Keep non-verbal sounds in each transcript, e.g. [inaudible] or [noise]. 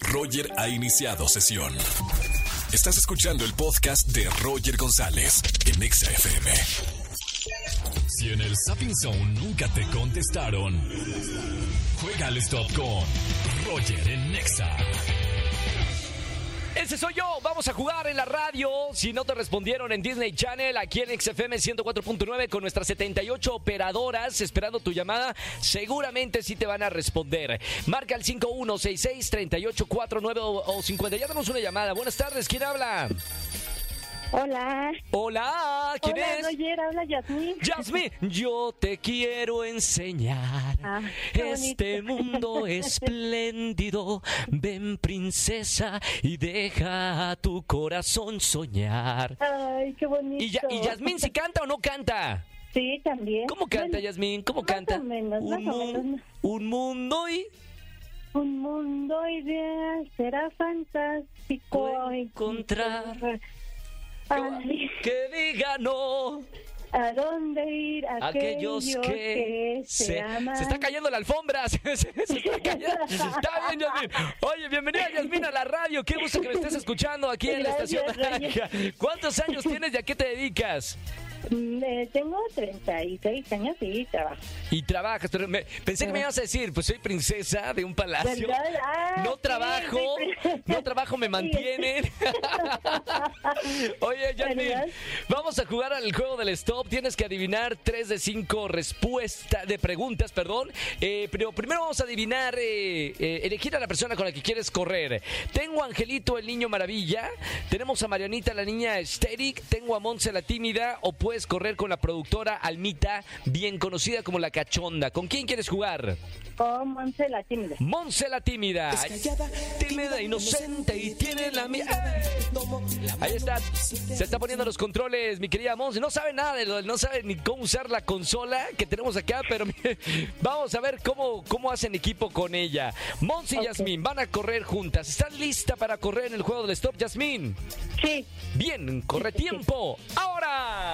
Roger ha iniciado sesión. Estás escuchando el podcast de Roger González en Exa FM. Si en el Sapping Zone nunca te contestaron, juega al stop con Roger en Nexa. Ese soy yo. Vamos a jugar en la radio. Si no te respondieron en Disney Channel, aquí en XFM 104.9 con nuestras 78 operadoras esperando tu llamada, seguramente sí te van a responder. Marca el 5166-3849 o 50. Ya tenemos una llamada. Buenas tardes. ¿Quién habla? Hola. Hola. ¿Quién Hola, es? Roger, habla Yasmín. Yasmin, yo te quiero enseñar Ah, este mundo [laughs] espléndido. Ven, princesa, y deja a tu corazón soñar. Ay, qué bonito. ¿Y, Ya- y Yasmín si canta o no canta? Sí, también. ¿Cómo canta Bueno, Yasmín? ¿Cómo más canta? o menos, más un, o mu- menos. un mundo y Un mundo ideal será fantástico. Encontrar Ay, que diga no. ¿A dónde ir? Aquellos que se, se está cayendo la alfombra, se, se- se está [laughs] [laughs] cayendo. Está bien, Yasmin. Oye, bienvenida [laughs] Yasmin a la radio. Qué gusto que me estés escuchando aquí en la estación. ¿Cuántos años tienes y a qué te dedicas? Tengo 36 años y trabajo. Y trabajas, me- pensé que me ibas a decir, pues soy princesa de un palacio. Ah, No trabajo, no trabajo, me Sí. mantienen. [laughs] Oye, Yasmin, ¿Verdad? vamos a jugar al juego del stop. Tienes que adivinar tres de cinco respuestas, de preguntas, perdón. Eh, pero primero vamos a adivinar, eh, eh, elegir a la persona con la que quieres correr. Tengo a Angelito, el niño maravilla. Tenemos a Marianita, la niña Esteric. Tengo a Monse, la tímida. O puedes correr con la productora Almita, bien conocida como la cachonda. ¿Con quién quieres jugar? Con Monse la tímida. Monse la tímida. Tímida, inocente y tiene la mirada. Ahí está. Se está poniendo los controles, mi querida Monse. No sabe nada de lo, no sabe ni cómo usar la consola que tenemos acá, pero [laughs] mire, vamos a ver cómo, cómo hacen equipo con ella. Monse y Ok. Yasmín van a correr juntas. ¿Estás lista para correr en el juego del stop, Yasmín? Sí. Bien, corre tiempo. Ahora.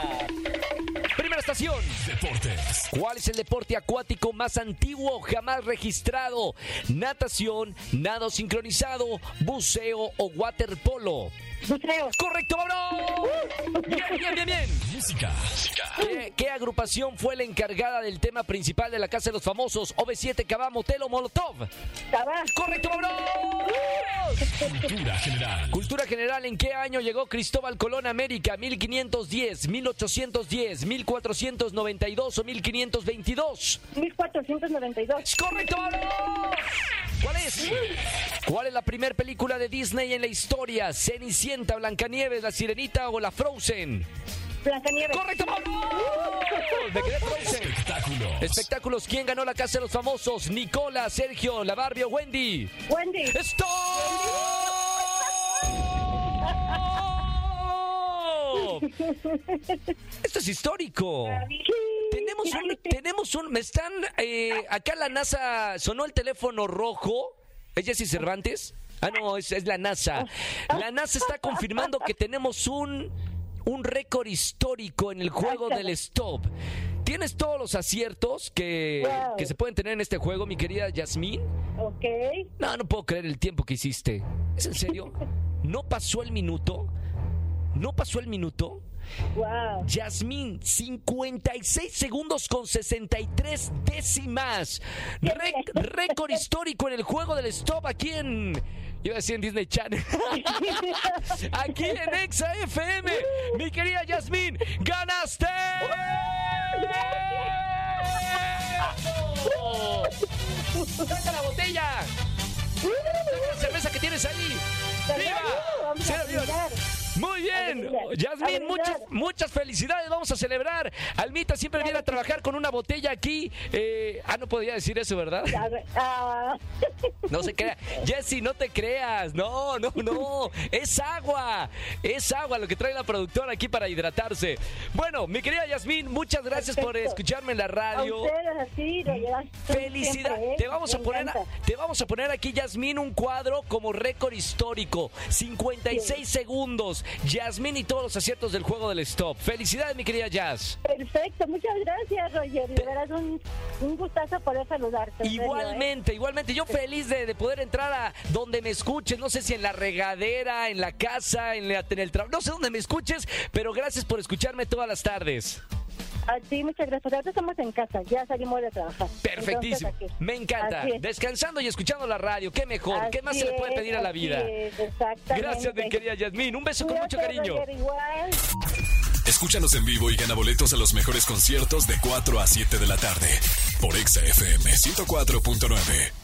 Primera estación. Deportes. ¿Cuál es el deporte acuático más antiguo jamás registrado? Natación, nado sincronizado, buceo o waterpolo. Buceo. Correcto, vámonos. Bien, bien, bien, bien. Música. ¿Qué, qué agrupación fue la encargada del tema principal de la Casa de los Famosos? OV7, Cabá, Motel o Molotov. Cabá. Correcto, vámonos. Cultura general. Cultura general, ¿en qué año llegó Cristóbal Colón a América? ¿1510, 1810, 1492 o 1522? 1492. ¡Es correcto! ¿Cuál es? ¿Cuál es la primera película de Disney en la historia? ¿Cenicienta, Blancanieves, La Sirenita o La Frozen? Blancanieves. ¡Correcto! vámonos! [laughs] Me quedé Frozen. Espectáculos. Espectáculos, ¿quién ganó la Casa de los Famosos? ¿Nicola, Sergio, La Barbie o Wendy? Wendy. ¡Stop! [laughs] Esto es histórico. Tenemos un, tenemos un, me están, eh, acá la NASA, sonó el teléfono rojo. ¿Es Jessy Cervantes? Ah, no, es, es la NASA. La NASA está confirmando que tenemos un, un récord histórico en el juego del stop. ¿Tienes todos los aciertos que, Wow. que se pueden tener en este juego, mi querida Yasmín? Ok. No, no puedo creer el tiempo que hiciste. ¿Es en serio? ¿No pasó el minuto? ¿No pasó el minuto? Wow. Yasmín, 56 segundos con 63 décimas. Rec- récord histórico en el juego del stop aquí en. Iba a decir en Disney Channel. [laughs] aquí en Exa FM. Mi querida Yasmín, ¡ganaste! [laughs] ¡Saca la botella! ¡Saca la cerveza que tienes ahí! ¡Viva! Viva. Muy bien, A a brindar. muchas, muchas felicidades, vamos a celebrar. Almita siempre viene a trabajar con una botella aquí. Eh, ah, no podía decir eso, ¿verdad? A ver, ah, No se crea. Jessy, no te creas. No, no, no. Es agua. Es agua lo que trae la productora aquí para hidratarse. Bueno, mi querida Yasmín, muchas gracias por escucharme en la a radio. ustedes así lo Felicidad. siempre, ¿eh? Te vamos a poner encanta. te vamos a poner aquí Yasmín un cuadro como récord histórico. 56 segundos. Yasmín y todos los aciertos del juego del stop. Felicidades, mi querida Jazz. Perfecto, muchas gracias, Roger. De veras, un, un gustazo poder saludarte. ¿eh? Igualmente, igualmente. Yo feliz de, poder entrar a donde me escuches. No sé si en la regadera, en la casa, en, en el trabajo. No sé dónde me escuches, pero gracias por escucharme todas las tardes. Ah, sí, muchas gracias. Ahora estamos en casa, ya salimos de trabajar. Perfectísimo. Me encanta. Descansando y escuchando la radio, qué mejor. ¿Qué más se le puede pedir a la vida? Gracias, mi querida Yasmín. Un beso con mucho cariño. Escúchanos en vivo y gana boletos a los mejores conciertos de 4 a 7 de la tarde por Exa FM 104.9.